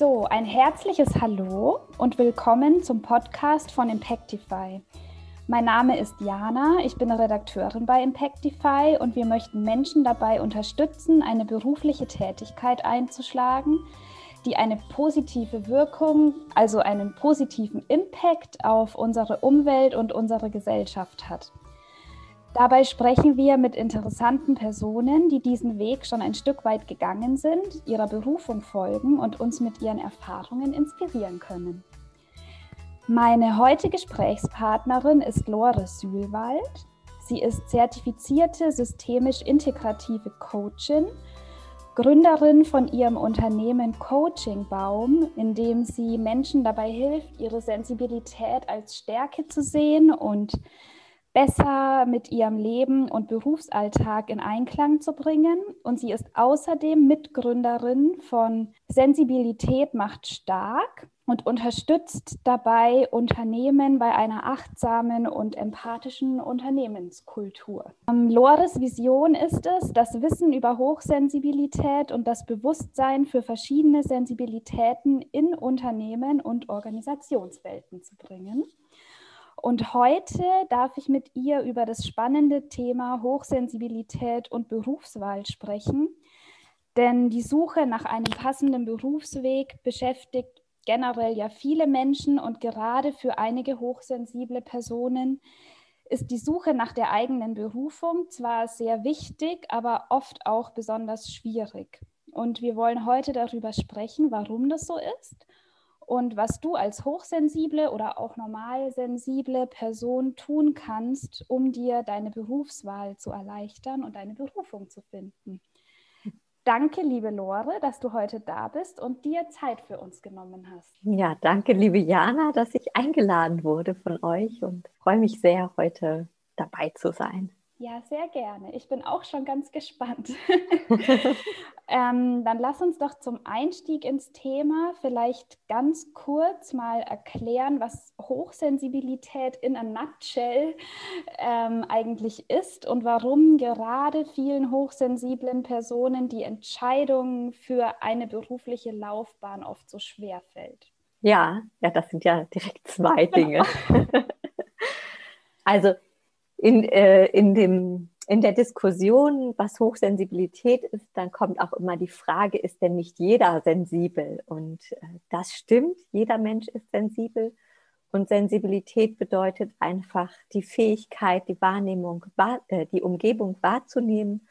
So, ein herzliches Hallo und willkommen zum Podcast von Impactify. Mein Name ist Jana, ich bin Redakteurin bei Impactify und wir möchten Menschen dabei unterstützen, eine berufliche Tätigkeit einzuschlagen, die eine positive Wirkung, also einen positiven Impact auf unsere Umwelt und unsere Gesellschaft hat. Dabei sprechen wir mit interessanten Personen, die diesen Weg schon ein Stück weit gegangen sind, ihrer Berufung folgen und uns mit ihren Erfahrungen inspirieren können. Meine heutige Gesprächspartnerin ist Lore Sühlwald. Sie ist zertifizierte systemisch integrative Coachin, Gründerin von ihrem Unternehmen Coaching Baum, in dem sie Menschen dabei hilft, ihre Sensibilität als Stärke zu sehen und besser mit ihrem Leben und Berufsalltag in Einklang zu bringen. Und sie ist außerdem Mitgründerin von Sensibilität macht stark und unterstützt dabei Unternehmen bei einer achtsamen und empathischen Unternehmenskultur. Ähm, Lores Vision ist es, das Wissen über Hochsensibilität und das Bewusstsein für verschiedene Sensibilitäten in Unternehmen und Organisationswelten zu bringen. Und heute darf ich mit ihr über das spannende Thema Hochsensibilität und Berufswahl sprechen. Denn die Suche nach einem passenden Berufsweg beschäftigt generell ja viele Menschen und gerade für einige hochsensible Personen ist die Suche nach der eigenen Berufung zwar sehr wichtig, aber oft auch besonders schwierig. Und wir wollen heute darüber sprechen, warum das so ist und was du als hochsensible oder auch normal sensible Person tun kannst, um dir deine Berufswahl zu erleichtern und deine Berufung zu finden. Danke, liebe Lore, dass du heute da bist und dir Zeit für uns genommen hast. Ja, danke, liebe Jana, dass ich eingeladen wurde von euch und freue mich sehr, heute dabei zu sein. Ja, sehr gerne. Ich bin auch schon ganz gespannt. ähm, dann lass uns doch zum Einstieg ins Thema vielleicht ganz kurz mal erklären, was Hochsensibilität in a nutshell ähm, eigentlich ist und warum gerade vielen hochsensiblen Personen die Entscheidung für eine berufliche Laufbahn oft so schwer fällt. Ja, ja, das sind ja direkt zwei Dinge. also in, äh, in, dem, in der Diskussion, was Hochsensibilität ist, dann kommt auch immer die Frage, ist denn nicht jeder sensibel? Und äh, das stimmt, jeder Mensch ist sensibel. Und Sensibilität bedeutet einfach die Fähigkeit, die Wahrnehmung, wahr, äh, die Umgebung wahrzunehmen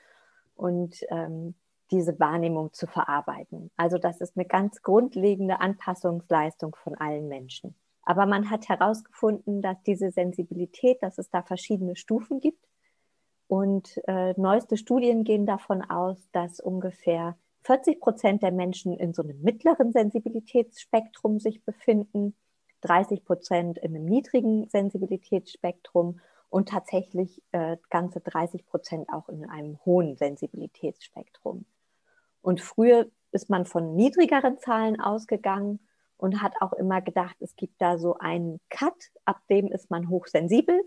und ähm, diese Wahrnehmung zu verarbeiten. Also das ist eine ganz grundlegende Anpassungsleistung von allen Menschen. Aber man hat herausgefunden, dass diese Sensibilität, dass es da verschiedene Stufen gibt. Und äh, neueste Studien gehen davon aus, dass ungefähr 40 Prozent der Menschen in so einem mittleren Sensibilitätsspektrum sich befinden, 30 Prozent in einem niedrigen Sensibilitätsspektrum und tatsächlich äh, ganze 30 Prozent auch in einem hohen Sensibilitätsspektrum. Und früher ist man von niedrigeren Zahlen ausgegangen und hat auch immer gedacht, es gibt da so einen Cut, ab dem ist man hochsensibel.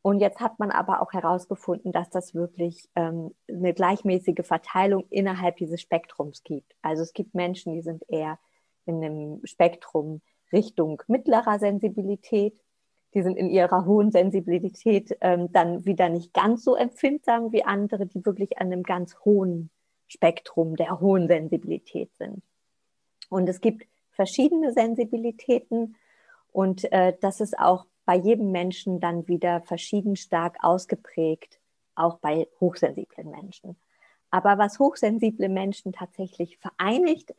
Und jetzt hat man aber auch herausgefunden, dass das wirklich ähm, eine gleichmäßige Verteilung innerhalb dieses Spektrums gibt. Also es gibt Menschen, die sind eher in einem Spektrum Richtung mittlerer Sensibilität. Die sind in ihrer hohen Sensibilität ähm, dann wieder nicht ganz so empfindsam wie andere, die wirklich an einem ganz hohen Spektrum der hohen Sensibilität sind. Und es gibt verschiedene Sensibilitäten und äh, das ist auch bei jedem Menschen dann wieder verschieden stark ausgeprägt, auch bei hochsensiblen Menschen. Aber was hochsensible Menschen tatsächlich vereinigt,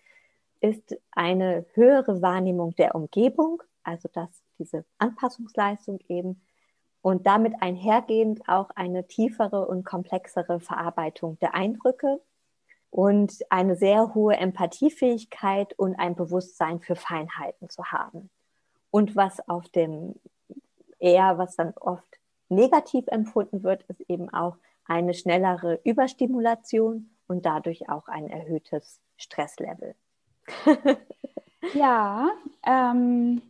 ist eine höhere Wahrnehmung der Umgebung, also dass diese Anpassungsleistung eben und damit einhergehend auch eine tiefere und komplexere Verarbeitung der Eindrücke und eine sehr hohe Empathiefähigkeit und ein Bewusstsein für Feinheiten zu haben. Und was auf dem eher, was dann oft negativ empfunden wird, ist eben auch eine schnellere Überstimulation und dadurch auch ein erhöhtes Stresslevel. ja, ähm,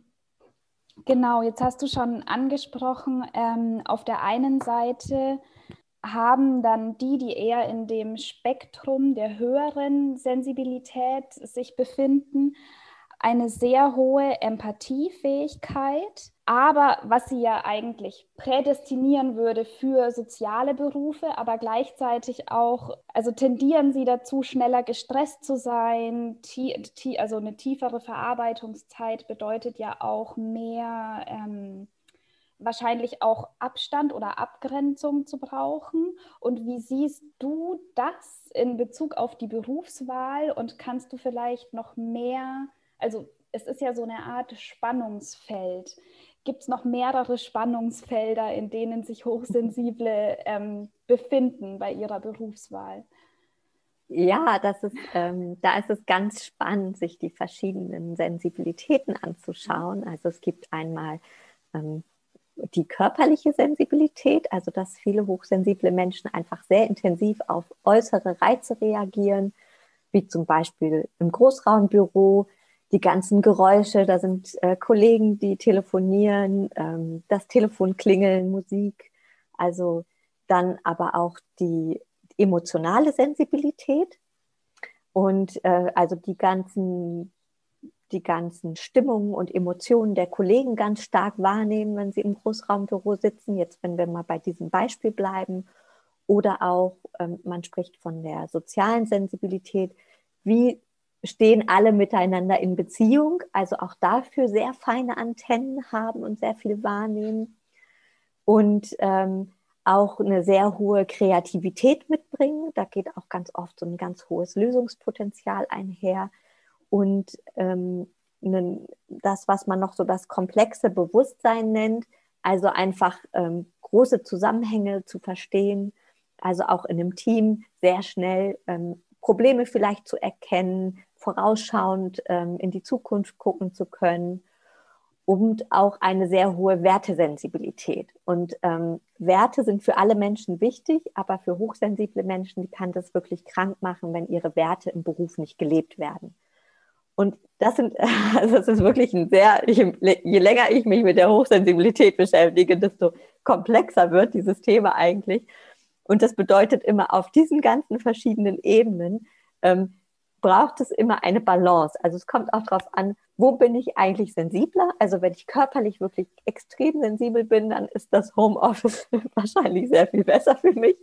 genau, jetzt hast du schon angesprochen, ähm, auf der einen Seite haben dann die, die eher in dem Spektrum der höheren Sensibilität sich befinden, eine sehr hohe Empathiefähigkeit, aber was sie ja eigentlich prädestinieren würde für soziale Berufe, aber gleichzeitig auch, also tendieren sie dazu, schneller gestresst zu sein. also eine tiefere Verarbeitungszeit bedeutet ja auch mehr. Ähm, wahrscheinlich auch Abstand oder Abgrenzung zu brauchen. Und wie siehst du das in Bezug auf die Berufswahl und kannst du vielleicht noch mehr, also es ist ja so eine Art Spannungsfeld. Gibt es noch mehrere Spannungsfelder, in denen sich Hochsensible ähm, befinden bei ihrer Berufswahl? Ja, das ist, ähm, da ist es ganz spannend, sich die verschiedenen Sensibilitäten anzuschauen. Also es gibt einmal ähm, die körperliche Sensibilität, also dass viele hochsensible Menschen einfach sehr intensiv auf äußere Reize reagieren, wie zum Beispiel im Großraumbüro, die ganzen Geräusche, da sind äh, Kollegen, die telefonieren, ähm, das Telefon klingeln, Musik, also dann aber auch die emotionale Sensibilität und äh, also die ganzen die ganzen Stimmungen und Emotionen der Kollegen ganz stark wahrnehmen, wenn sie im Großraumbüro sitzen. Jetzt, wenn wir mal bei diesem Beispiel bleiben. Oder auch, ähm, man spricht von der sozialen Sensibilität. Wie stehen alle miteinander in Beziehung? Also auch dafür sehr feine Antennen haben und sehr viel wahrnehmen. Und ähm, auch eine sehr hohe Kreativität mitbringen. Da geht auch ganz oft so ein ganz hohes Lösungspotenzial einher und ähm, das, was man noch so das komplexe Bewusstsein nennt, also einfach ähm, große Zusammenhänge zu verstehen, also auch in einem Team sehr schnell ähm, Probleme vielleicht zu erkennen, vorausschauend ähm, in die Zukunft gucken zu können und auch eine sehr hohe Wertesensibilität. Und ähm, Werte sind für alle Menschen wichtig, aber für hochsensible Menschen, die kann das wirklich krank machen, wenn ihre Werte im Beruf nicht gelebt werden. Und das sind, also das ist wirklich ein sehr, je, länger ich mich mit der Hochsensibilität beschäftige, desto komplexer wird dieses Thema eigentlich. Und das bedeutet immer auf diesen ganzen verschiedenen Ebenen ähm, braucht es immer eine Balance. Also es kommt auch darauf an, wo bin ich eigentlich sensibler? Also wenn ich körperlich wirklich extrem sensibel bin, dann ist das Homeoffice wahrscheinlich sehr viel besser für mich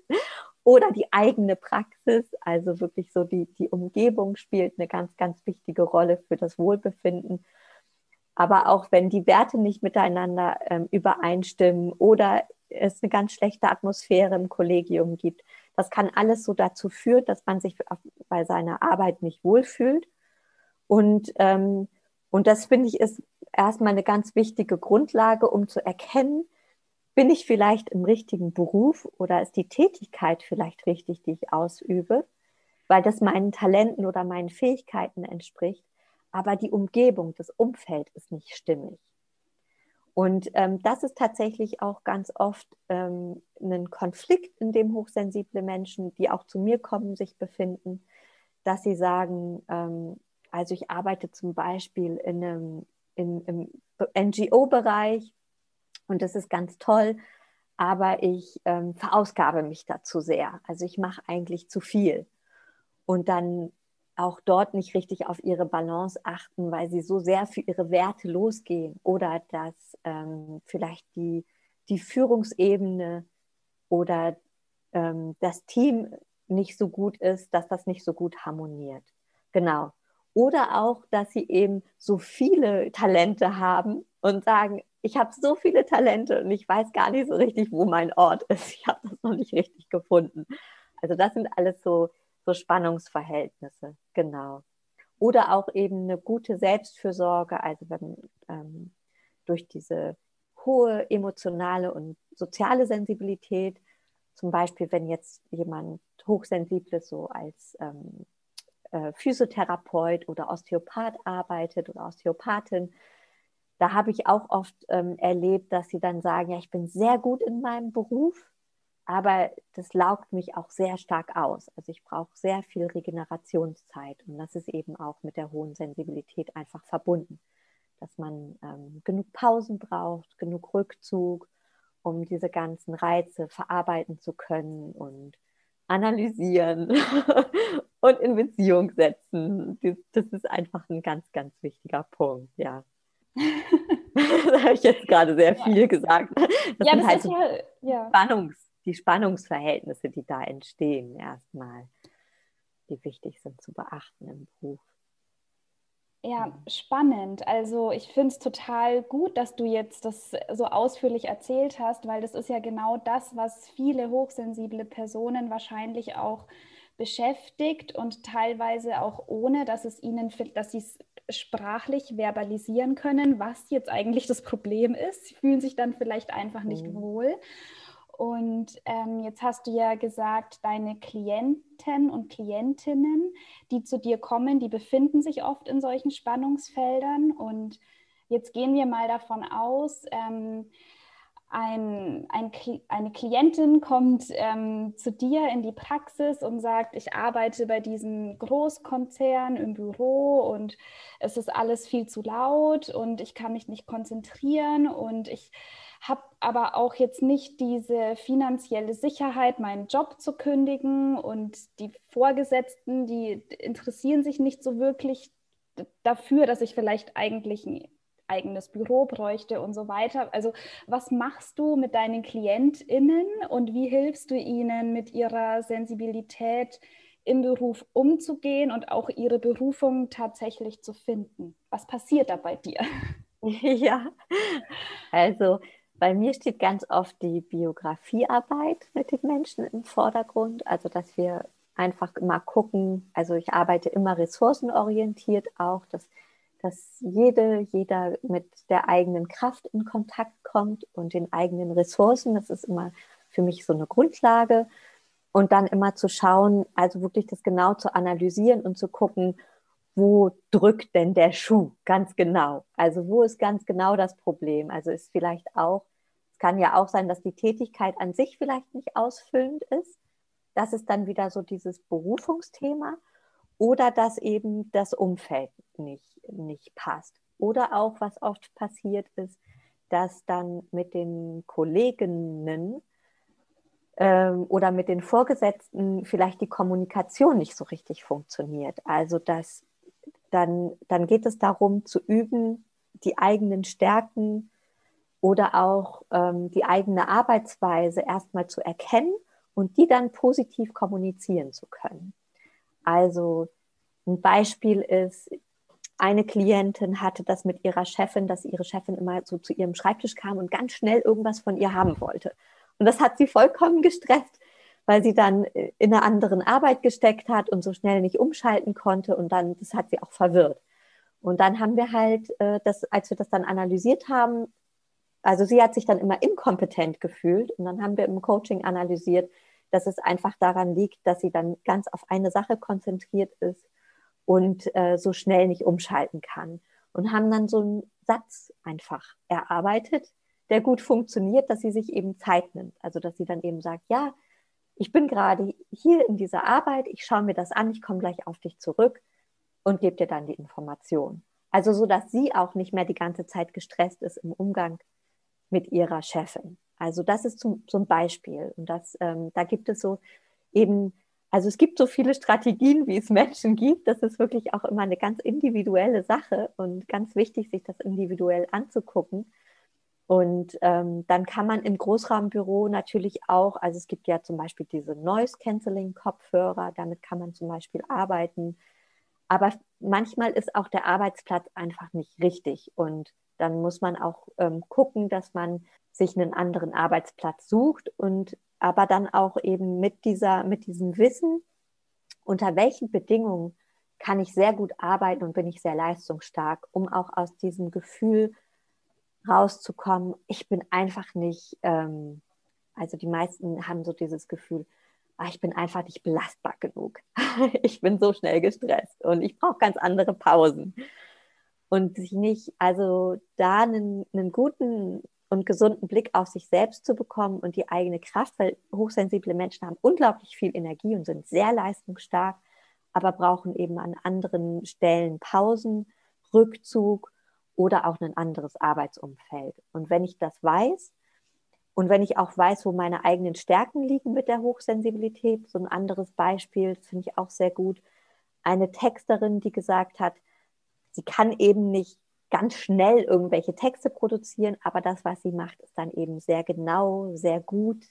oder die eigene Praxis, also wirklich so die, die Umgebung spielt eine ganz, ganz wichtige Rolle für das Wohlbefinden. Aber auch wenn die Werte nicht miteinander ähm, übereinstimmen oder es eine ganz schlechte Atmosphäre im Kollegium gibt, das kann alles so dazu führen, dass man sich bei seiner Arbeit nicht wohlfühlt. Und, ähm, und das finde ich ist erstmal eine ganz wichtige Grundlage, um zu erkennen, bin ich vielleicht im richtigen Beruf oder ist die Tätigkeit vielleicht richtig, die ich ausübe, weil das meinen Talenten oder meinen Fähigkeiten entspricht, aber die Umgebung, das Umfeld ist nicht stimmig. Und ähm, das ist tatsächlich auch ganz oft ähm, ein Konflikt, in dem hochsensible Menschen, die auch zu mir kommen, sich befinden, dass sie sagen, ähm, also ich arbeite zum Beispiel in einem, in, im NGO-Bereich und das ist ganz toll, aber ich ähm, verausgabe mich dazu sehr. Also ich mache eigentlich zu viel. Und dann auch dort nicht richtig auf ihre Balance achten, weil sie so sehr für ihre Werte losgehen oder dass ähm, vielleicht die, die Führungsebene oder ähm, das Team nicht so gut ist, dass das nicht so gut harmoniert. Genau. Oder auch, dass sie eben so viele Talente haben und sagen, ich habe so viele Talente und ich weiß gar nicht so richtig, wo mein Ort ist. Ich habe das noch nicht richtig gefunden. Also das sind alles so, so Spannungsverhältnisse, genau. Oder auch eben eine gute Selbstfürsorge, also wenn ähm, durch diese hohe emotionale und soziale Sensibilität, zum Beispiel wenn jetzt jemand hochsensibel so als ähm, äh, Physiotherapeut oder Osteopath arbeitet oder Osteopathin, da habe ich auch oft ähm, erlebt, dass sie dann sagen, ja, ich bin sehr gut in meinem Beruf, aber das laugt mich auch sehr stark aus. Also ich brauche sehr viel Regenerationszeit und das ist eben auch mit der hohen Sensibilität einfach verbunden, dass man ähm, genug Pausen braucht, genug Rückzug, um diese ganzen Reize verarbeiten zu können und analysieren und in Beziehung setzen. Das ist einfach ein ganz, ganz wichtiger Punkt, ja. da habe ich jetzt gerade sehr viel ja. gesagt. Das ja, sind das halt ist ja, ja. Spannungs, die Spannungsverhältnisse, die da entstehen, erstmal, die wichtig sind zu beachten im Beruf. Ja, spannend. Also ich finde es total gut, dass du jetzt das so ausführlich erzählt hast, weil das ist ja genau das, was viele hochsensible Personen wahrscheinlich auch beschäftigt und teilweise auch ohne, dass es ihnen, dass sie es sprachlich verbalisieren können, was jetzt eigentlich das Problem ist. Sie fühlen sich dann vielleicht einfach nicht mhm. wohl. Und ähm, jetzt hast du ja gesagt, deine Klienten und Klientinnen, die zu dir kommen, die befinden sich oft in solchen Spannungsfeldern. Und jetzt gehen wir mal davon aus, ähm, ein, ein, eine Klientin kommt ähm, zu dir in die Praxis und sagt, ich arbeite bei diesem Großkonzern im Büro und es ist alles viel zu laut und ich kann mich nicht konzentrieren und ich habe aber auch jetzt nicht diese finanzielle Sicherheit, meinen Job zu kündigen. Und die Vorgesetzten, die interessieren sich nicht so wirklich dafür, dass ich vielleicht eigentlich eigenes Büro bräuchte und so weiter. Also was machst du mit deinen KlientInnen und wie hilfst du ihnen mit ihrer Sensibilität im Beruf umzugehen und auch ihre Berufung tatsächlich zu finden? Was passiert da bei dir? Ja, also bei mir steht ganz oft die Biografiearbeit mit den Menschen im Vordergrund. Also, dass wir einfach mal gucken. Also, ich arbeite immer ressourcenorientiert auch, dass dass jede, jeder mit der eigenen Kraft in Kontakt kommt und den eigenen Ressourcen. Das ist immer für mich so eine Grundlage. Und dann immer zu schauen, also wirklich das genau zu analysieren und zu gucken, wo drückt denn der Schuh ganz genau? Also wo ist ganz genau das Problem? Also ist vielleicht auch, es kann ja auch sein, dass die Tätigkeit an sich vielleicht nicht ausfüllend ist. Das ist dann wieder so dieses Berufungsthema oder dass eben das Umfeld nicht nicht passt. Oder auch, was oft passiert ist, dass dann mit den Kolleginnen ähm, oder mit den Vorgesetzten vielleicht die Kommunikation nicht so richtig funktioniert. Also dass dann, dann geht es darum zu üben, die eigenen Stärken oder auch ähm, die eigene Arbeitsweise erstmal zu erkennen und die dann positiv kommunizieren zu können. Also ein Beispiel ist, eine Klientin hatte das mit ihrer Chefin, dass ihre Chefin immer so zu ihrem Schreibtisch kam und ganz schnell irgendwas von ihr haben wollte. Und das hat sie vollkommen gestresst, weil sie dann in einer anderen Arbeit gesteckt hat und so schnell nicht umschalten konnte. Und dann, das hat sie auch verwirrt. Und dann haben wir halt, äh, das, als wir das dann analysiert haben, also sie hat sich dann immer inkompetent gefühlt. Und dann haben wir im Coaching analysiert, dass es einfach daran liegt, dass sie dann ganz auf eine Sache konzentriert ist und äh, so schnell nicht umschalten kann. Und haben dann so einen Satz einfach erarbeitet, der gut funktioniert, dass sie sich eben Zeit nimmt. Also dass sie dann eben sagt, ja, ich bin gerade hier in dieser Arbeit, ich schaue mir das an, ich komme gleich auf dich zurück und gebe dir dann die Information. Also so, dass sie auch nicht mehr die ganze Zeit gestresst ist im Umgang mit ihrer Chefin. Also das ist zum, zum Beispiel. Und das, ähm, da gibt es so eben also es gibt so viele Strategien, wie es Menschen gibt. Das ist wirklich auch immer eine ganz individuelle Sache und ganz wichtig, sich das individuell anzugucken. Und ähm, dann kann man im Großraumbüro natürlich auch, also es gibt ja zum Beispiel diese Noise Cancelling Kopfhörer, damit kann man zum Beispiel arbeiten. Aber manchmal ist auch der Arbeitsplatz einfach nicht richtig und dann muss man auch ähm, gucken, dass man sich einen anderen Arbeitsplatz sucht und aber dann auch eben mit dieser, mit diesem Wissen, unter welchen Bedingungen kann ich sehr gut arbeiten und bin ich sehr leistungsstark, um auch aus diesem Gefühl rauszukommen, ich bin einfach nicht, ähm, also die meisten haben so dieses Gefühl, ah, ich bin einfach nicht belastbar genug. ich bin so schnell gestresst und ich brauche ganz andere Pausen. Und sich nicht, also da einen, einen guten und gesunden Blick auf sich selbst zu bekommen und die eigene Kraft, weil hochsensible Menschen haben unglaublich viel Energie und sind sehr leistungsstark, aber brauchen eben an anderen Stellen Pausen, Rückzug oder auch ein anderes Arbeitsumfeld. Und wenn ich das weiß und wenn ich auch weiß, wo meine eigenen Stärken liegen mit der Hochsensibilität, so ein anderes Beispiel, finde ich auch sehr gut, eine Texterin, die gesagt hat, sie kann eben nicht ganz schnell irgendwelche Texte produzieren, aber das, was sie macht, ist dann eben sehr genau, sehr gut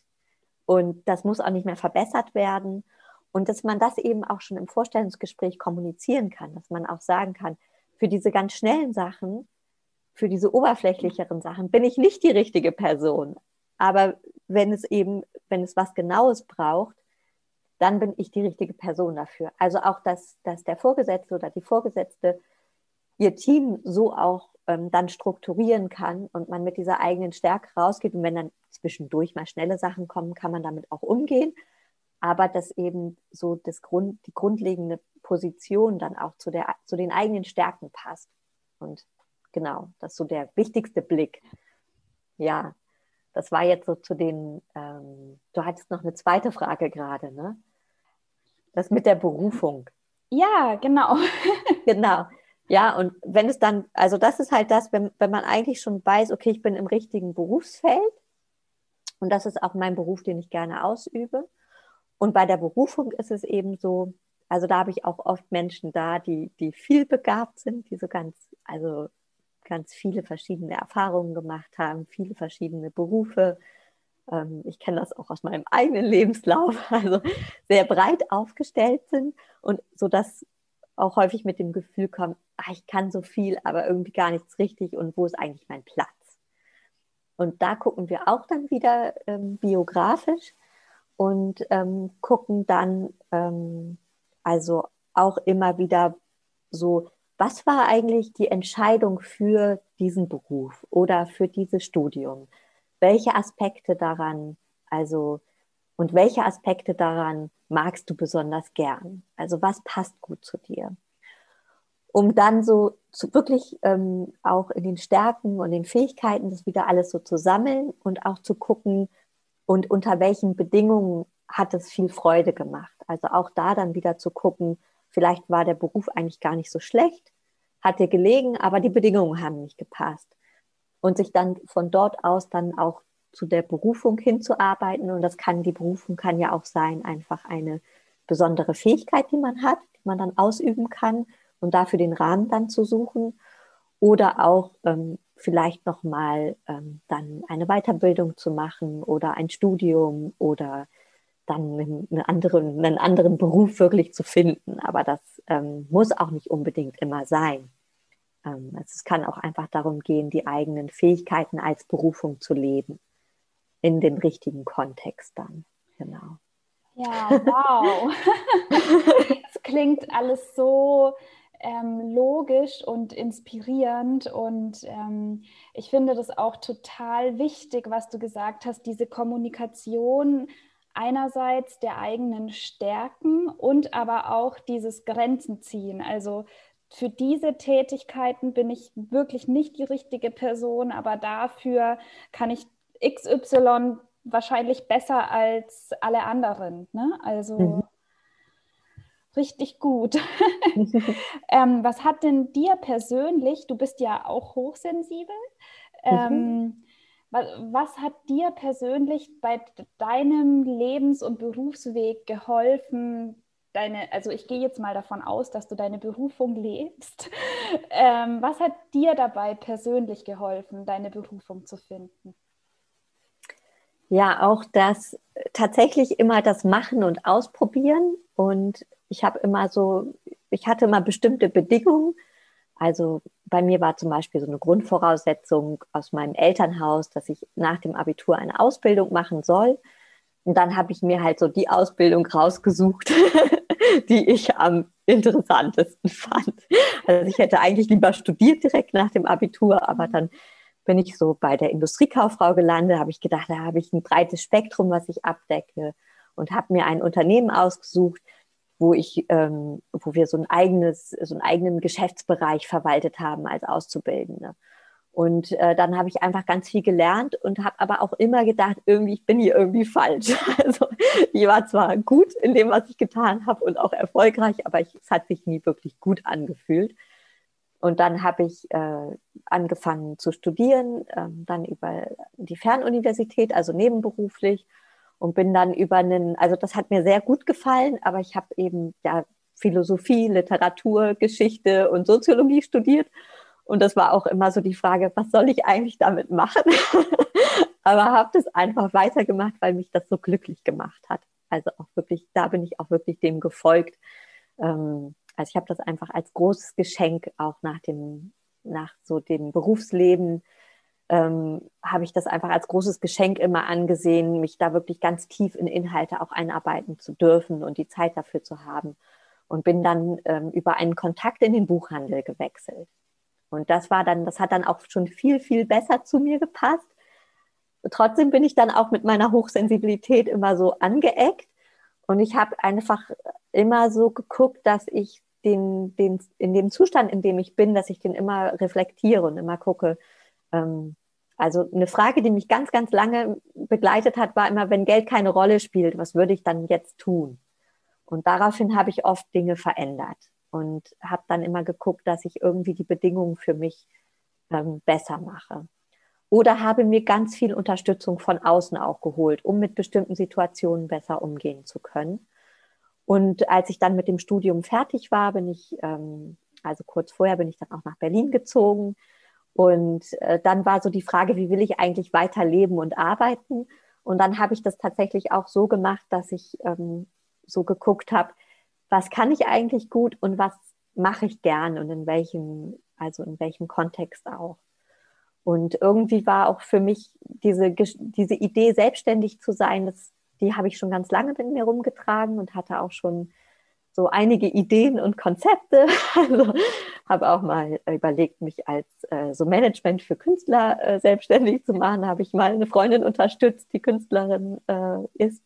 und das muss auch nicht mehr verbessert werden. Und dass man das eben auch schon im Vorstellungsgespräch kommunizieren kann, dass man auch sagen kann, für diese ganz schnellen Sachen, für diese oberflächlicheren Sachen bin ich nicht die richtige Person. Aber wenn es eben, wenn es was Genaues braucht, dann bin ich die richtige Person dafür. Also auch, dass, dass der Vorgesetzte oder die Vorgesetzte ihr Team so auch ähm, dann strukturieren kann und man mit dieser eigenen Stärke rausgeht. Und wenn dann zwischendurch mal schnelle Sachen kommen, kann man damit auch umgehen. Aber dass eben so das Grund, die grundlegende Position dann auch zu, der, zu den eigenen Stärken passt. Und genau, das ist so der wichtigste Blick. Ja, das war jetzt so zu den, ähm, du hattest noch eine zweite Frage gerade, ne? Das mit der Berufung. Ja, genau. genau. Ja, und wenn es dann, also das ist halt das, wenn, wenn man eigentlich schon weiß, okay, ich bin im richtigen Berufsfeld und das ist auch mein Beruf, den ich gerne ausübe. Und bei der Berufung ist es eben so, also da habe ich auch oft Menschen da, die, die viel begabt sind, die so ganz, also ganz viele verschiedene Erfahrungen gemacht haben, viele verschiedene Berufe. Ähm, ich kenne das auch aus meinem eigenen Lebenslauf, also sehr breit aufgestellt sind und so dass auch häufig mit dem Gefühl kommen, ach, ich kann so viel, aber irgendwie gar nichts richtig und wo ist eigentlich mein Platz? Und da gucken wir auch dann wieder ähm, biografisch und ähm, gucken dann ähm, also auch immer wieder so, was war eigentlich die Entscheidung für diesen Beruf oder für dieses Studium? Welche Aspekte daran, also und welche Aspekte daran magst du besonders gern? Also was passt gut zu dir? Um dann so zu, wirklich ähm, auch in den Stärken und den Fähigkeiten das wieder alles so zu sammeln und auch zu gucken, und unter welchen Bedingungen hat es viel Freude gemacht. Also auch da dann wieder zu gucken, vielleicht war der Beruf eigentlich gar nicht so schlecht, hat dir gelegen, aber die Bedingungen haben nicht gepasst. Und sich dann von dort aus dann auch zu der Berufung hinzuarbeiten. Und das kann, die Berufung kann ja auch sein, einfach eine besondere Fähigkeit, die man hat, die man dann ausüben kann und dafür den Rahmen dann zu suchen. Oder auch ähm, vielleicht nochmal ähm, dann eine Weiterbildung zu machen oder ein Studium oder dann einen anderen, einen anderen Beruf wirklich zu finden. Aber das ähm, muss auch nicht unbedingt immer sein. Ähm, also es kann auch einfach darum gehen, die eigenen Fähigkeiten als Berufung zu leben in dem richtigen Kontext dann. Genau. Ja, wow. Es klingt alles so ähm, logisch und inspirierend und ähm, ich finde das auch total wichtig, was du gesagt hast, diese Kommunikation einerseits der eigenen Stärken und aber auch dieses Grenzen ziehen. Also für diese Tätigkeiten bin ich wirklich nicht die richtige Person, aber dafür kann ich XY wahrscheinlich besser als alle anderen. Ne? Also mhm. richtig gut. ähm, was hat denn dir persönlich, du bist ja auch hochsensibel, ähm, mhm. was, was hat dir persönlich bei deinem Lebens- und Berufsweg geholfen, deine, also ich gehe jetzt mal davon aus, dass du deine Berufung lebst. Ähm, was hat dir dabei persönlich geholfen, deine Berufung zu finden? Ja, auch das tatsächlich immer das Machen und Ausprobieren. Und ich habe immer so, ich hatte immer bestimmte Bedingungen. Also bei mir war zum Beispiel so eine Grundvoraussetzung aus meinem Elternhaus, dass ich nach dem Abitur eine Ausbildung machen soll. Und dann habe ich mir halt so die Ausbildung rausgesucht, die ich am interessantesten fand. Also ich hätte eigentlich lieber studiert direkt nach dem Abitur, aber dann bin ich so bei der Industriekauffrau gelandet, habe ich gedacht, da habe ich ein breites Spektrum, was ich abdecke und habe mir ein Unternehmen ausgesucht, wo ich, ähm, wo wir so ein eigenes, so einen eigenen Geschäftsbereich verwaltet haben als Auszubildende. Und äh, dann habe ich einfach ganz viel gelernt und habe aber auch immer gedacht, irgendwie, ich bin hier irgendwie falsch. Also ich war zwar gut in dem, was ich getan habe und auch erfolgreich, aber ich, es hat sich nie wirklich gut angefühlt. Und dann habe ich äh, angefangen zu studieren, äh, dann über die Fernuniversität, also nebenberuflich und bin dann über einen, also das hat mir sehr gut gefallen, aber ich habe eben ja Philosophie, Literatur, Geschichte und Soziologie studiert. Und das war auch immer so die Frage, was soll ich eigentlich damit machen? Aber habe das einfach weitergemacht, weil mich das so glücklich gemacht hat. Also auch wirklich, da bin ich auch wirklich dem gefolgt. Ähm, also ich habe das einfach als großes Geschenk auch nach dem, nach so dem Berufsleben ähm, habe ich das einfach als großes Geschenk immer angesehen, mich da wirklich ganz tief in Inhalte auch einarbeiten zu dürfen und die Zeit dafür zu haben. Und bin dann ähm, über einen Kontakt in den Buchhandel gewechselt. Und das war dann, das hat dann auch schon viel, viel besser zu mir gepasst. Trotzdem bin ich dann auch mit meiner Hochsensibilität immer so angeeckt. Und ich habe einfach immer so geguckt, dass ich den, den, in dem Zustand, in dem ich bin, dass ich den immer reflektiere und immer gucke, ähm, also eine Frage, die mich ganz, ganz lange begleitet hat, war immer, wenn Geld keine Rolle spielt, was würde ich dann jetzt tun? Und daraufhin habe ich oft Dinge verändert und habe dann immer geguckt, dass ich irgendwie die Bedingungen für mich ähm, besser mache. Oder habe mir ganz viel Unterstützung von außen auch geholt, um mit bestimmten Situationen besser umgehen zu können. Und als ich dann mit dem Studium fertig war, bin ich, ähm, also kurz vorher bin ich dann auch nach Berlin gezogen, und äh, dann war so die Frage, wie will ich eigentlich weiterleben und arbeiten? Und dann habe ich das tatsächlich auch so gemacht, dass ich ähm, so geguckt habe, was kann ich eigentlich gut und was mache ich gern und in welchem, also in welchem Kontext auch. Und irgendwie war auch für mich diese, diese Idee, selbstständig zu sein, das, die habe ich schon ganz lange mit mir rumgetragen und hatte auch schon so einige Ideen und Konzepte. Also habe auch mal überlegt, mich als äh, so Management für Künstler äh, selbstständig zu machen. Habe ich mal eine Freundin unterstützt, die Künstlerin äh, ist.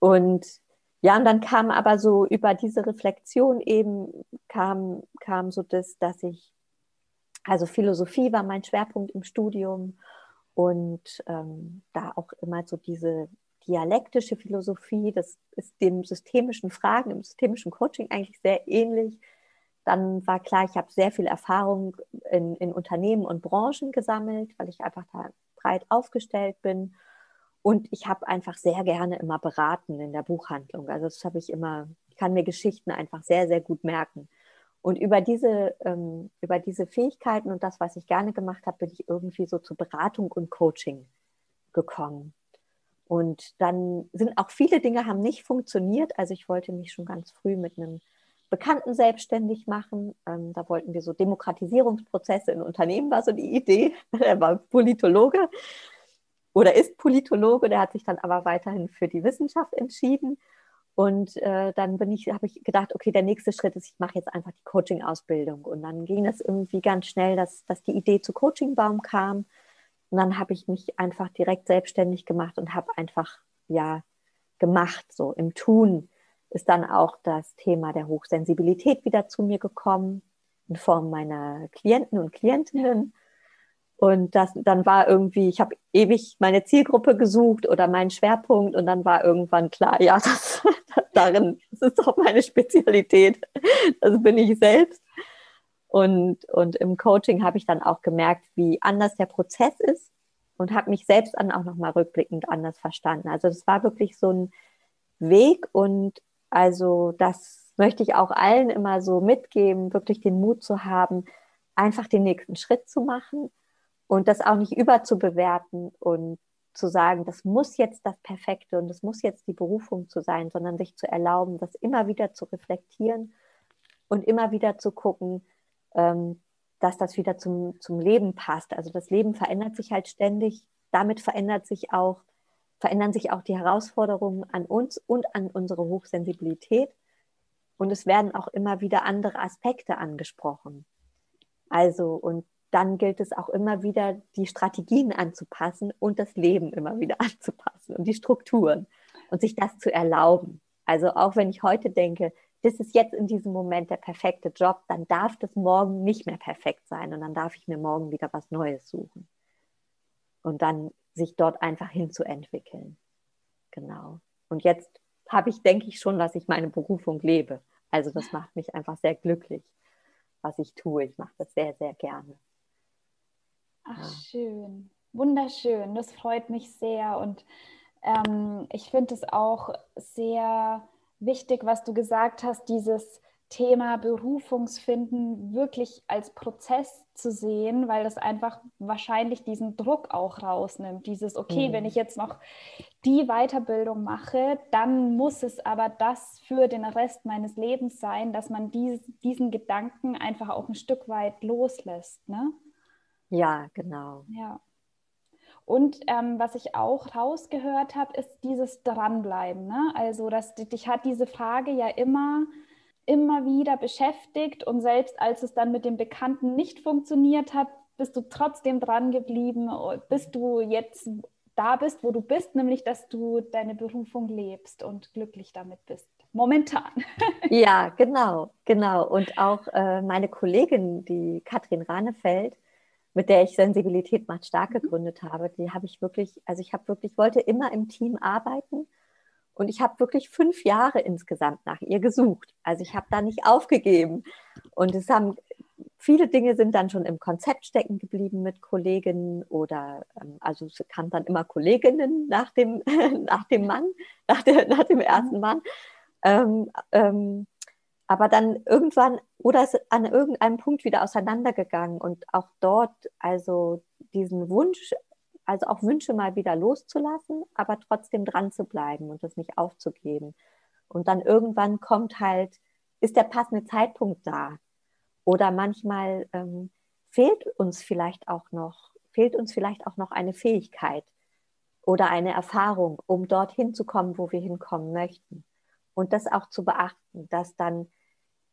Und ja, und dann kam aber so über diese Reflexion eben kam, kam so das, dass ich, also Philosophie war mein Schwerpunkt im Studium und ähm, da auch immer so diese dialektische Philosophie, das ist dem systemischen Fragen, im systemischen Coaching eigentlich sehr ähnlich. Dann war klar, ich habe sehr viel Erfahrung in, in Unternehmen und Branchen gesammelt, weil ich einfach da breit aufgestellt bin. Und ich habe einfach sehr gerne immer beraten in der Buchhandlung. Also das habe ich immer, ich kann mir Geschichten einfach sehr, sehr gut merken. Und über diese, ähm, über diese Fähigkeiten und das, was ich gerne gemacht habe, bin ich irgendwie so zur Beratung und Coaching gekommen. Und dann sind auch viele Dinge haben nicht funktioniert. Also ich wollte mich schon ganz früh mit einem Bekannten selbstständig machen. Ähm, da wollten wir so Demokratisierungsprozesse in Unternehmen, war so die Idee. Er war Politologe oder ist Politologe, der hat sich dann aber weiterhin für die Wissenschaft entschieden. Und äh, dann bin ich, habe ich gedacht, okay, der nächste Schritt ist, ich mache jetzt einfach die Coaching-Ausbildung. Und dann ging es irgendwie ganz schnell, dass, dass die Idee zu Coachingbaum kam. Und dann habe ich mich einfach direkt selbstständig gemacht und habe einfach, ja, gemacht. So im Tun ist dann auch das Thema der Hochsensibilität wieder zu mir gekommen, in Form meiner Klienten und Klientinnen. Und das, dann war irgendwie, ich habe ewig meine Zielgruppe gesucht oder meinen Schwerpunkt und dann war irgendwann klar, ja, das, darin, das ist doch meine Spezialität. Das bin ich selbst. Und, und im Coaching habe ich dann auch gemerkt, wie anders der Prozess ist und habe mich selbst dann auch nochmal rückblickend anders verstanden. Also das war wirklich so ein Weg und also das möchte ich auch allen immer so mitgeben, wirklich den Mut zu haben, einfach den nächsten Schritt zu machen und das auch nicht überzubewerten und zu sagen, das muss jetzt das Perfekte und das muss jetzt die Berufung zu sein, sondern sich zu erlauben, das immer wieder zu reflektieren und immer wieder zu gucken, ähm, dass das wieder zum, zum Leben passt. Also das Leben verändert sich halt ständig. Damit verändert sich auch, verändern sich auch die Herausforderungen an uns und an unsere Hochsensibilität. Und es werden auch immer wieder andere Aspekte angesprochen. Also, und dann gilt es auch immer wieder, die Strategien anzupassen und das Leben immer wieder anzupassen und die Strukturen und sich das zu erlauben. Also auch wenn ich heute denke, das ist jetzt in diesem Moment der perfekte Job, dann darf das morgen nicht mehr perfekt sein und dann darf ich mir morgen wieder was Neues suchen. Und dann sich dort einfach hinzuentwickeln. Genau. Und jetzt habe ich, denke ich schon, dass ich meine Berufung lebe. Also das macht mich einfach sehr glücklich, was ich tue. Ich mache das sehr, sehr gerne. Ach, schön. Wunderschön. Das freut mich sehr. Und ähm, ich finde es auch sehr wichtig, was du gesagt hast, dieses Thema Berufungsfinden wirklich als Prozess zu sehen, weil das einfach wahrscheinlich diesen Druck auch rausnimmt. Dieses, okay, mhm. wenn ich jetzt noch die Weiterbildung mache, dann muss es aber das für den Rest meines Lebens sein, dass man dies, diesen Gedanken einfach auch ein Stück weit loslässt. Ne? Ja, genau. Ja. Und ähm, was ich auch rausgehört habe, ist dieses Dranbleiben. Ne? Also, dass dich hat diese Frage ja immer, immer wieder beschäftigt und selbst als es dann mit dem Bekannten nicht funktioniert hat, bist du trotzdem dran geblieben, bis du jetzt da bist, wo du bist, nämlich dass du deine Berufung lebst und glücklich damit bist. Momentan. ja, genau, genau. Und auch äh, meine Kollegin, die Katrin Ranefeld, mit der ich Sensibilität macht stark mhm. gegründet habe, die habe ich wirklich, also ich habe wirklich, wollte immer im Team arbeiten und ich habe wirklich fünf Jahre insgesamt nach ihr gesucht. Also ich habe da nicht aufgegeben. Und es haben viele Dinge sind dann schon im Konzept stecken geblieben mit Kolleginnen oder ähm, also es kam dann immer Kolleginnen nach dem, nach dem Mann, nach, der, nach dem ersten mhm. Mann. Ähm, ähm, aber dann irgendwann oder ist an irgendeinem Punkt wieder auseinandergegangen und auch dort also diesen Wunsch, also auch Wünsche mal wieder loszulassen, aber trotzdem dran zu bleiben und das nicht aufzugeben. Und dann irgendwann kommt halt, ist der passende Zeitpunkt da? Oder manchmal ähm, fehlt uns vielleicht auch noch, fehlt uns vielleicht auch noch eine Fähigkeit oder eine Erfahrung, um dorthin zu kommen, wo wir hinkommen möchten. Und das auch zu beachten, dass dann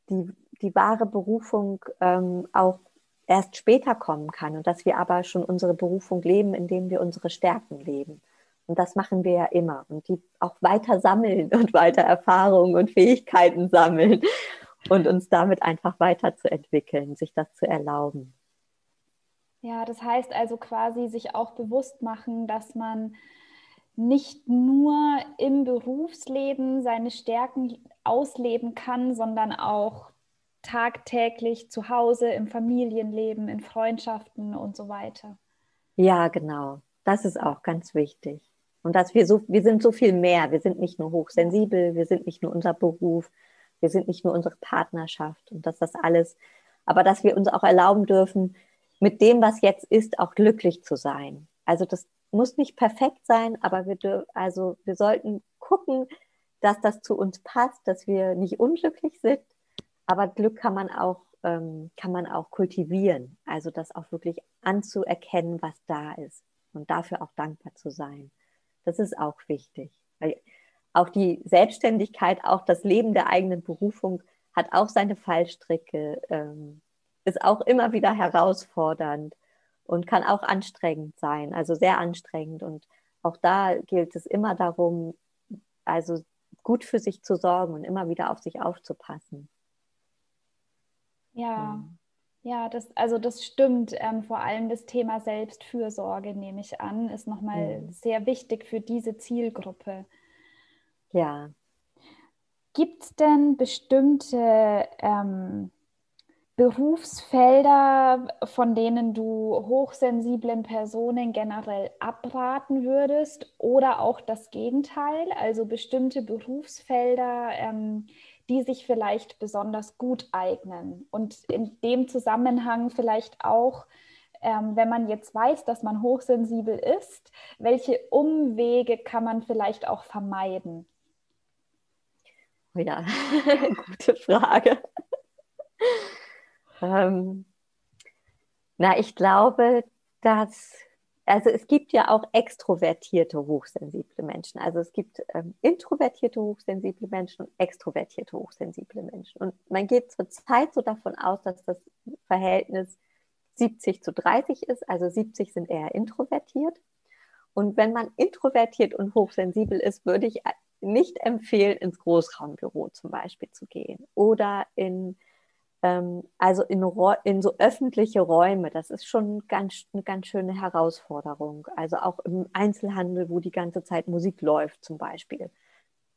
die, die wahre Berufung ähm, auch erst später kommen kann und dass wir aber schon unsere Berufung leben, indem wir unsere Stärken leben. Und das machen wir ja immer und die auch weiter sammeln und weiter Erfahrungen und Fähigkeiten sammeln und uns damit einfach weiterzuentwickeln, sich das zu erlauben. Ja, das heißt also quasi sich auch bewusst machen, dass man nicht nur im Berufsleben seine Stärken ausleben kann, sondern auch tagtäglich zu Hause, im Familienleben, in Freundschaften und so weiter. Ja, genau. Das ist auch ganz wichtig. Und dass wir so, wir sind so viel mehr. Wir sind nicht nur hochsensibel, wir sind nicht nur unser Beruf, wir sind nicht nur unsere Partnerschaft und dass das alles, aber dass wir uns auch erlauben dürfen, mit dem, was jetzt ist, auch glücklich zu sein. Also das muss nicht perfekt sein, aber wir also wir sollten gucken, dass das zu uns passt, dass wir nicht unglücklich sind. Aber Glück kann man auch, ähm, kann man auch kultivieren. Also das auch wirklich anzuerkennen, was da ist und dafür auch dankbar zu sein. Das ist auch wichtig. Weil auch die Selbstständigkeit, auch das Leben der eigenen Berufung hat auch seine Fallstricke, ähm, ist auch immer wieder herausfordernd und kann auch anstrengend sein, also sehr anstrengend. Und auch da gilt es immer darum, also gut für sich zu sorgen und immer wieder auf sich aufzupassen. Ja, ja, das, also das stimmt. Ähm, vor allem das Thema Selbstfürsorge, nehme ich an, ist nochmal mhm. sehr wichtig für diese Zielgruppe. Ja. Gibt es denn bestimmte ähm, Berufsfelder, von denen du hochsensiblen Personen generell abraten würdest oder auch das Gegenteil, also bestimmte Berufsfelder, ähm, die sich vielleicht besonders gut eignen und in dem Zusammenhang vielleicht auch, ähm, wenn man jetzt weiß, dass man hochsensibel ist, welche Umwege kann man vielleicht auch vermeiden? Ja, gute Frage. Ähm, na, ich glaube, dass, also es gibt ja auch extrovertierte, hochsensible Menschen. Also es gibt ähm, introvertierte, hochsensible Menschen und extrovertierte, hochsensible Menschen. Und man geht zurzeit so davon aus, dass das Verhältnis 70 zu 30 ist. Also 70 sind eher introvertiert. Und wenn man introvertiert und hochsensibel ist, würde ich nicht empfehlen, ins Großraumbüro zum Beispiel zu gehen oder in also in, in, so öffentliche Räume, das ist schon ganz, eine ganz schöne Herausforderung. Also auch im Einzelhandel, wo die ganze Zeit Musik läuft zum Beispiel.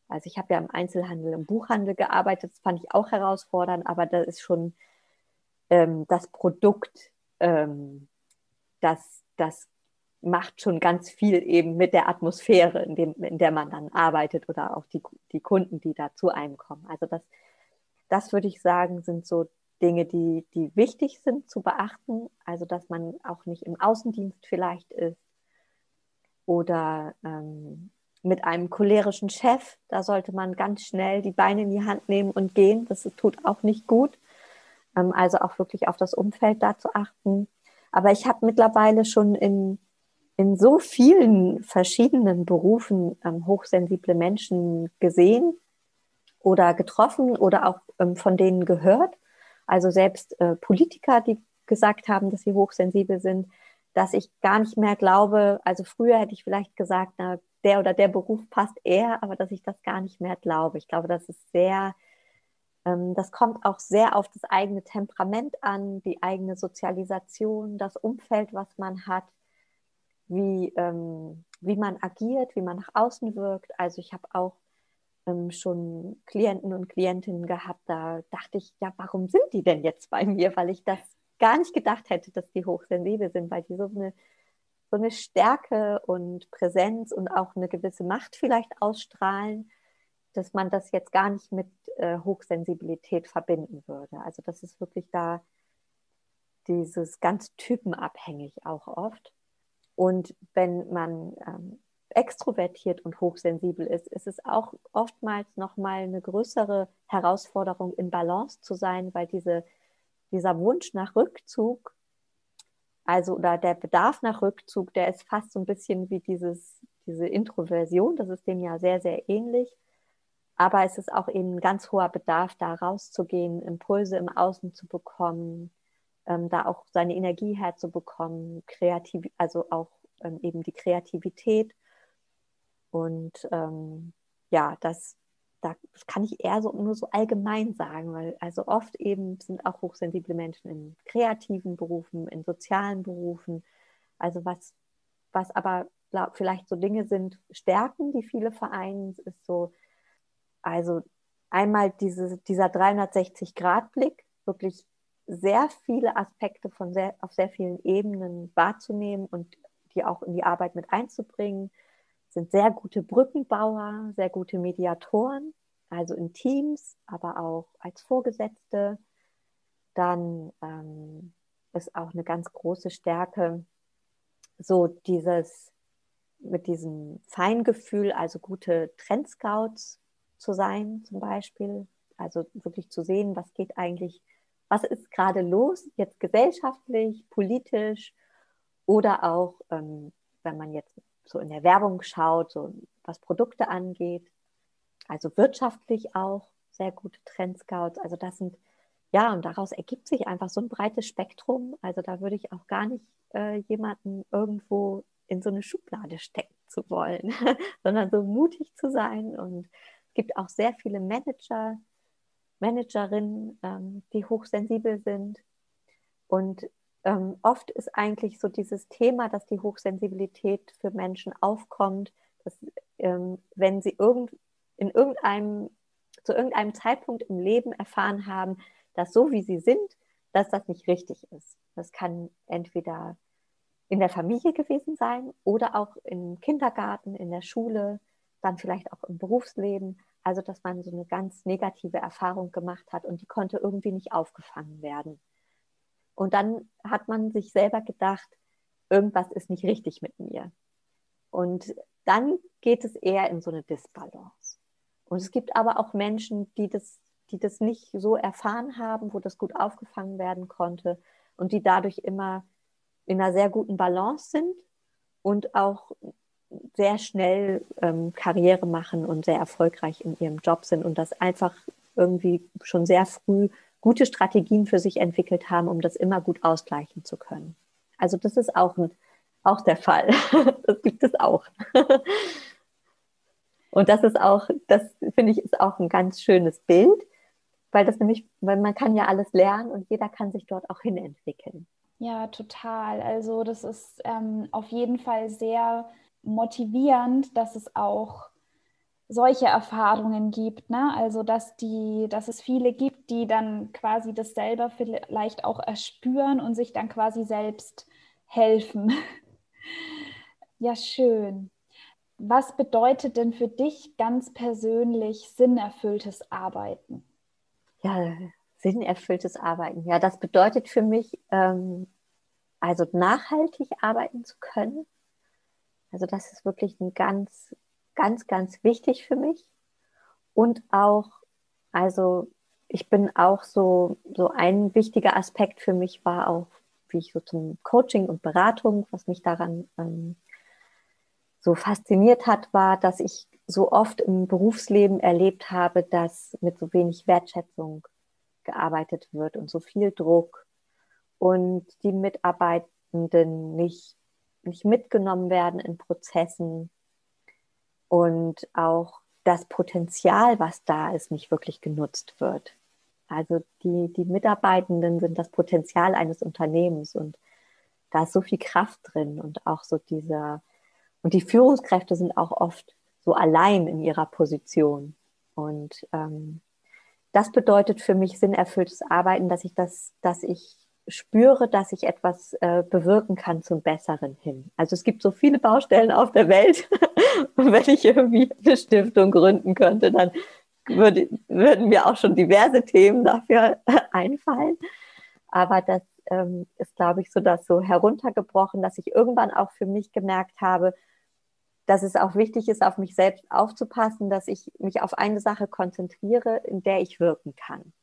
Also ich habe ja im Einzelhandel, im Buchhandel gearbeitet, das fand ich auch herausfordernd, aber da ist schon ähm, das Produkt, ähm, das, das macht schon ganz viel eben mit der Atmosphäre, in, dem, in der man dann arbeitet oder auch die, die Kunden, die da zu einem kommen. Also das, das würde ich sagen, sind so Dinge, die, die wichtig sind zu beachten. Also dass man auch nicht im Außendienst vielleicht ist oder ähm, mit einem cholerischen Chef. Da sollte man ganz schnell die Beine in die Hand nehmen und gehen. Das tut auch nicht gut. Ähm, also auch wirklich auf das Umfeld da zu achten. Aber ich habe mittlerweile schon in in so vielen verschiedenen Berufen ähm, hochsensible Menschen gesehen oder getroffen oder auch ähm, von denen gehört. Also selbst äh, Politiker, die gesagt haben, dass sie hochsensibel sind, dass ich gar nicht mehr glaube, also früher hätte ich vielleicht gesagt, na, der oder der Beruf passt eher, aber dass ich das gar nicht mehr glaube. Ich glaube, das ist sehr, ähm, das kommt auch sehr auf das eigene Temperament an, die eigene Sozialisation, das Umfeld, was man hat wie, ähm, wie man agiert, wie man nach außen wirkt. Also ich habe auch ähm, schon Klienten und Klientinnen gehabt, da dachte ich, ja, warum sind die denn jetzt bei mir? Weil ich das gar nicht gedacht hätte, dass die hochsensibel sind, weil die so eine, so eine Stärke und Präsenz und auch eine gewisse Macht vielleicht ausstrahlen, dass man das jetzt gar nicht mit äh, Hochsensibilität verbinden würde. Also das ist wirklich da dieses ganz typenabhängig auch oft. Und wenn man ähm, extrovertiert und hochsensibel ist, ist es auch oftmals nochmal eine größere Herausforderung, in Balance zu sein, weil diese, dieser Wunsch nach Rückzug, also oder der Bedarf nach Rückzug, der ist fast so ein bisschen wie dieses, diese Introversion, das ist dem ja sehr, sehr ähnlich. Aber es ist auch eben ein ganz hoher Bedarf, da rauszugehen, Impulse im Außen zu bekommen, ähm, da auch seine Energie herzubekommen, kreativ, also auch ähm, eben die Kreativität. Und ähm, ja, das, da kann ich eher so nur so allgemein sagen, weil also oft eben sind auch hochsensible Menschen in kreativen Berufen, in sozialen Berufen. Also was, was aber glaub, vielleicht so Dinge sind, Stärken, die viele vereinen, ist so, also einmal diese, dieser 360-Grad-Blick, wirklich sehr viele Aspekte von sehr, auf sehr vielen Ebenen wahrzunehmen und die auch in die Arbeit mit einzubringen, sind sehr gute Brückenbauer, sehr gute Mediatoren, also in Teams, aber auch als Vorgesetzte. Dann ähm, ist auch eine ganz große Stärke, so dieses mit diesem Feingefühl, also gute Trendscouts zu sein, zum Beispiel. Also wirklich zu sehen, was geht eigentlich was ist gerade los, jetzt gesellschaftlich, politisch oder auch, ähm, wenn man jetzt so in der Werbung schaut, so was Produkte angeht, also wirtschaftlich auch sehr gute Trendscouts. Also das sind, ja, und daraus ergibt sich einfach so ein breites Spektrum. Also da würde ich auch gar nicht äh, jemanden irgendwo in so eine Schublade stecken zu wollen, sondern so mutig zu sein. Und es gibt auch sehr viele Manager, Managerinnen, ähm, die hochsensibel sind. Und ähm, oft ist eigentlich so dieses Thema, dass die Hochsensibilität für Menschen aufkommt, dass ähm, wenn sie irgend, in irgendeinem, zu irgendeinem Zeitpunkt im Leben erfahren haben, dass so wie sie sind, dass das nicht richtig ist. Das kann entweder in der Familie gewesen sein oder auch im Kindergarten, in der Schule, dann vielleicht auch im Berufsleben. Also, dass man so eine ganz negative Erfahrung gemacht hat und die konnte irgendwie nicht aufgefangen werden. Und dann hat man sich selber gedacht, irgendwas ist nicht richtig mit mir. Und dann geht es eher in so eine Disbalance. Und es gibt aber auch Menschen, die das, die das nicht so erfahren haben, wo das gut aufgefangen werden konnte und die dadurch immer in einer sehr guten Balance sind und auch sehr schnell ähm, Karriere machen und sehr erfolgreich in ihrem Job sind und das einfach irgendwie schon sehr früh gute Strategien für sich entwickelt haben, um das immer gut ausgleichen zu können. Also das ist auch, ein, auch der Fall. Das gibt es auch. Und das ist auch, das finde ich, ist auch ein ganz schönes Bild, weil das nämlich, weil man kann ja alles lernen und jeder kann sich dort auch hinentwickeln. Ja, total. Also das ist ähm, auf jeden Fall sehr motivierend, dass es auch solche Erfahrungen gibt. Ne? Also dass die, dass es viele gibt, die dann quasi das selber vielleicht auch erspüren und sich dann quasi selbst helfen. Ja, schön. Was bedeutet denn für dich ganz persönlich sinnerfülltes Arbeiten? Ja, sinnerfülltes Arbeiten. Ja, das bedeutet für mich, ähm, also nachhaltig arbeiten zu können. Also das ist wirklich ein ganz, ganz, ganz wichtig für mich. Und auch, also ich bin auch so, so ein wichtiger Aspekt für mich war auch, wie ich so zum Coaching und Beratung, was mich daran ähm, so fasziniert hat, war, dass ich so oft im Berufsleben erlebt habe, dass mit so wenig Wertschätzung gearbeitet wird und so viel Druck und die Mitarbeitenden nicht, nicht mitgenommen werden in Prozessen und auch das Potenzial, was da ist, nicht wirklich genutzt wird. Also die, die Mitarbeitenden sind das Potenzial eines Unternehmens und da ist so viel Kraft drin und auch so dieser, und die Führungskräfte sind auch oft so allein in ihrer Position. Und ähm, das bedeutet für mich sinnerfülltes Arbeiten, dass ich das, dass ich spüre, dass ich etwas äh, bewirken kann zum Besseren hin. Also es gibt so viele Baustellen auf der Welt. Und wenn ich irgendwie eine Stiftung gründen könnte, dann würde, würden mir auch schon diverse Themen dafür einfallen. Aber das ähm, ist, glaube ich, so das so heruntergebrochen, dass ich irgendwann auch für mich gemerkt habe, dass es auch wichtig ist, auf mich selbst aufzupassen, dass ich mich auf eine Sache konzentriere, in der ich wirken kann.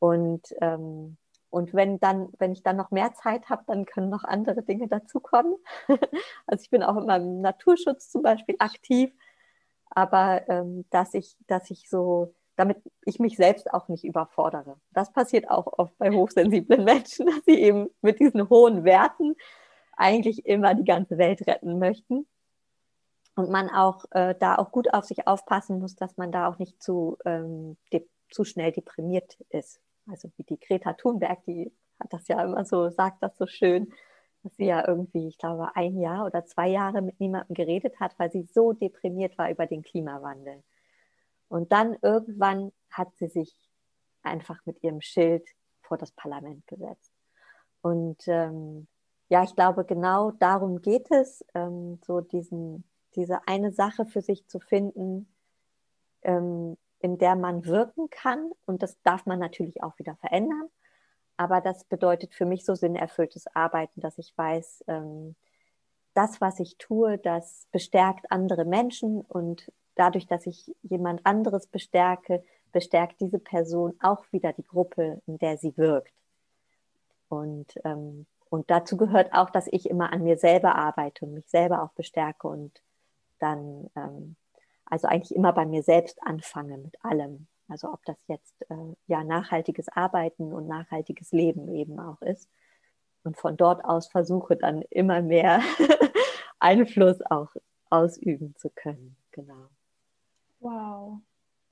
Und, ähm, und wenn dann, wenn ich dann noch mehr Zeit habe, dann können noch andere Dinge dazukommen. also ich bin auch in meinem Naturschutz zum Beispiel aktiv, aber ähm, dass ich, dass ich so, damit ich mich selbst auch nicht überfordere. Das passiert auch oft bei hochsensiblen Menschen, dass sie eben mit diesen hohen Werten eigentlich immer die ganze Welt retten möchten und man auch äh, da auch gut auf sich aufpassen muss, dass man da auch nicht zu, ähm, zu schnell deprimiert ist. Also wie die Greta Thunberg, die hat das ja immer so, sagt das so schön, dass sie ja irgendwie, ich glaube, ein Jahr oder zwei Jahre mit niemandem geredet hat, weil sie so deprimiert war über den Klimawandel. Und dann irgendwann hat sie sich einfach mit ihrem Schild vor das Parlament gesetzt. Und ähm, ja, ich glaube, genau darum geht es, ähm, so diesen diese eine Sache für sich zu finden, ähm, in der man wirken kann. Und das darf man natürlich auch wieder verändern. Aber das bedeutet für mich so sinnerfülltes Arbeiten, dass ich weiß, ähm, das, was ich tue, das bestärkt andere Menschen und dadurch, dass ich jemand anderes bestärke, bestärkt diese Person auch wieder die Gruppe, in der sie wirkt. Und, ähm, und dazu gehört auch, dass ich immer an mir selber arbeite und mich selber auch bestärke und dann ähm, also eigentlich immer bei mir selbst anfange mit allem. Also ob das jetzt äh, ja nachhaltiges Arbeiten und nachhaltiges Leben eben auch ist. Und von dort aus versuche dann immer mehr Einfluss auch ausüben zu können. Genau. Wow,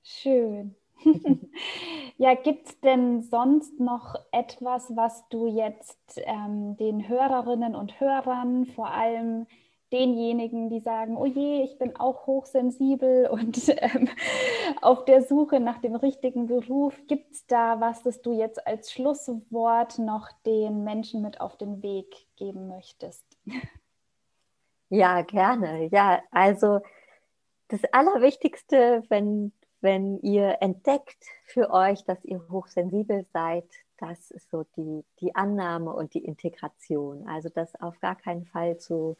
schön. ja, gibt es denn sonst noch etwas, was du jetzt ähm, den Hörerinnen und Hörern vor allem denjenigen, die sagen, oh je, ich bin auch hochsensibel und ähm, auf der Suche nach dem richtigen Beruf. Gibt es da was, das du jetzt als Schlusswort noch den Menschen mit auf den Weg geben möchtest? Ja, gerne. Ja, also das Allerwichtigste, wenn, wenn ihr entdeckt für euch, dass ihr hochsensibel seid, das ist so die, die Annahme und die Integration. Also das auf gar keinen Fall zu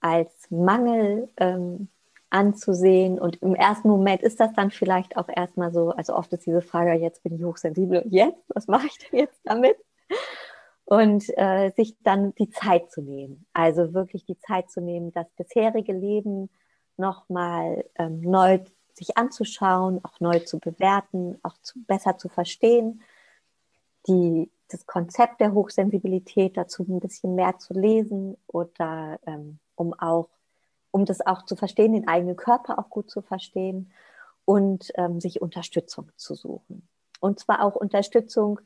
als Mangel ähm, anzusehen. Und im ersten Moment ist das dann vielleicht auch erstmal so, also oft ist diese Frage, jetzt bin ich hochsensibel, jetzt, was mache ich denn jetzt damit? Und äh, sich dann die Zeit zu nehmen, also wirklich die Zeit zu nehmen, das bisherige Leben nochmal ähm, neu sich anzuschauen, auch neu zu bewerten, auch zu, besser zu verstehen, die, das Konzept der Hochsensibilität dazu ein bisschen mehr zu lesen oder ähm, um auch, um das auch zu verstehen, den eigenen Körper auch gut zu verstehen und ähm, sich Unterstützung zu suchen. Und zwar auch Unterstützung,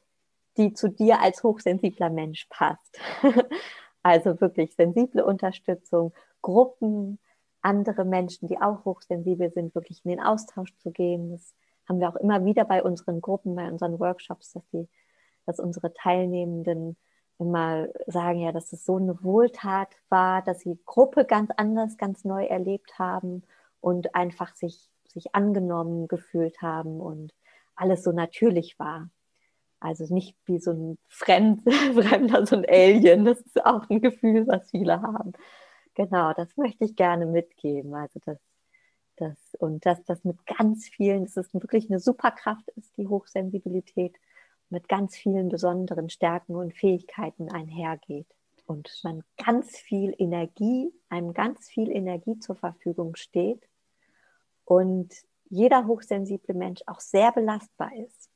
die zu dir als hochsensibler Mensch passt. also wirklich sensible Unterstützung, Gruppen, andere Menschen, die auch hochsensibel sind, wirklich in den Austausch zu gehen. Das haben wir auch immer wieder bei unseren Gruppen, bei unseren Workshops, dass, die, dass unsere Teilnehmenden immer sagen, ja, dass es so eine Wohltat war, dass sie Gruppe ganz anders, ganz neu erlebt haben und einfach sich, sich angenommen gefühlt haben und alles so natürlich war. Also nicht wie so ein Fremd, Fremder, so ein Alien. Das ist auch ein Gefühl, was viele haben. Genau, das möchte ich gerne mitgeben. Also das, das und dass das mit ganz vielen, dass es wirklich eine Superkraft ist, die Hochsensibilität, mit ganz vielen besonderen Stärken und Fähigkeiten einhergeht. Und man ganz viel Energie, einem ganz viel Energie zur Verfügung steht und jeder hochsensible Mensch auch sehr belastbar ist.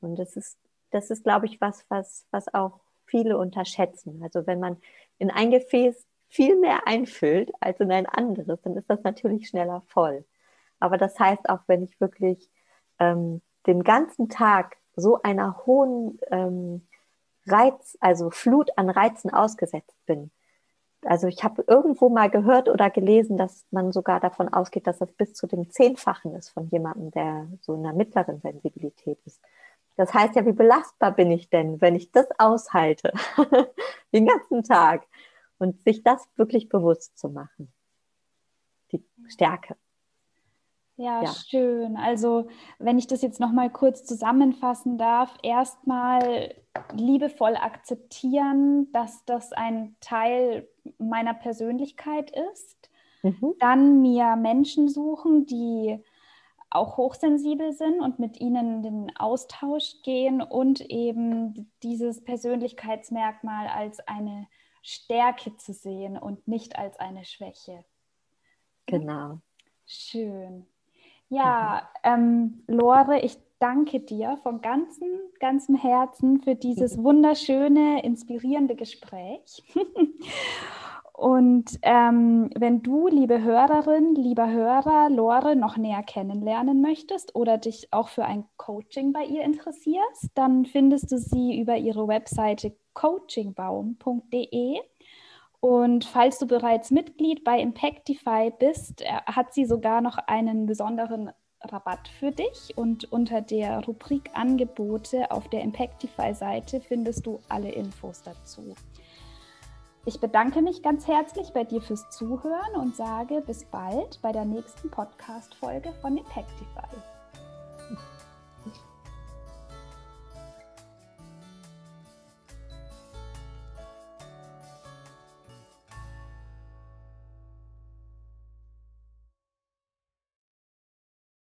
Und das ist das ist, glaube ich, was, was, was auch viele unterschätzen. Also wenn man in ein Gefäß viel mehr einfüllt als in ein anderes, dann ist das natürlich schneller voll. Aber das heißt auch, wenn ich wirklich ähm, den ganzen Tag so einer hohen ähm, Reiz, also Flut an Reizen ausgesetzt bin. Also ich habe irgendwo mal gehört oder gelesen, dass man sogar davon ausgeht, dass das bis zu dem Zehnfachen ist von jemandem, der so in einer mittleren Sensibilität ist. Das heißt ja, wie belastbar bin ich denn, wenn ich das aushalte, den ganzen Tag? Und sich das wirklich bewusst zu machen. Die Stärke. Ja, ja, schön. Also, wenn ich das jetzt noch mal kurz zusammenfassen darf, erstmal liebevoll akzeptieren, dass das ein Teil meiner Persönlichkeit ist. Mhm. Dann mir Menschen suchen, die auch hochsensibel sind und mit ihnen in den Austausch gehen und eben dieses Persönlichkeitsmerkmal als eine Stärke zu sehen und nicht als eine Schwäche. Genau. Schön. Ja, ähm, Lore, ich danke dir von ganzem, ganzem Herzen für dieses wunderschöne, inspirierende Gespräch. Und ähm, wenn du, liebe Hörerin, lieber Hörer, Lore noch näher kennenlernen möchtest oder dich auch für ein Coaching bei ihr interessierst, dann findest du sie über ihre Webseite coachingbaum.de. Und falls du bereits Mitglied bei Impactify bist, äh, hat sie sogar noch einen besonderen Rabatt für dich. Und unter der Rubrik Angebote auf der Impactify-Seite findest du alle Infos dazu. Ich bedanke mich ganz herzlich bei dir fürs Zuhören und sage bis bald bei der nächsten Podcast-Folge von Impactify.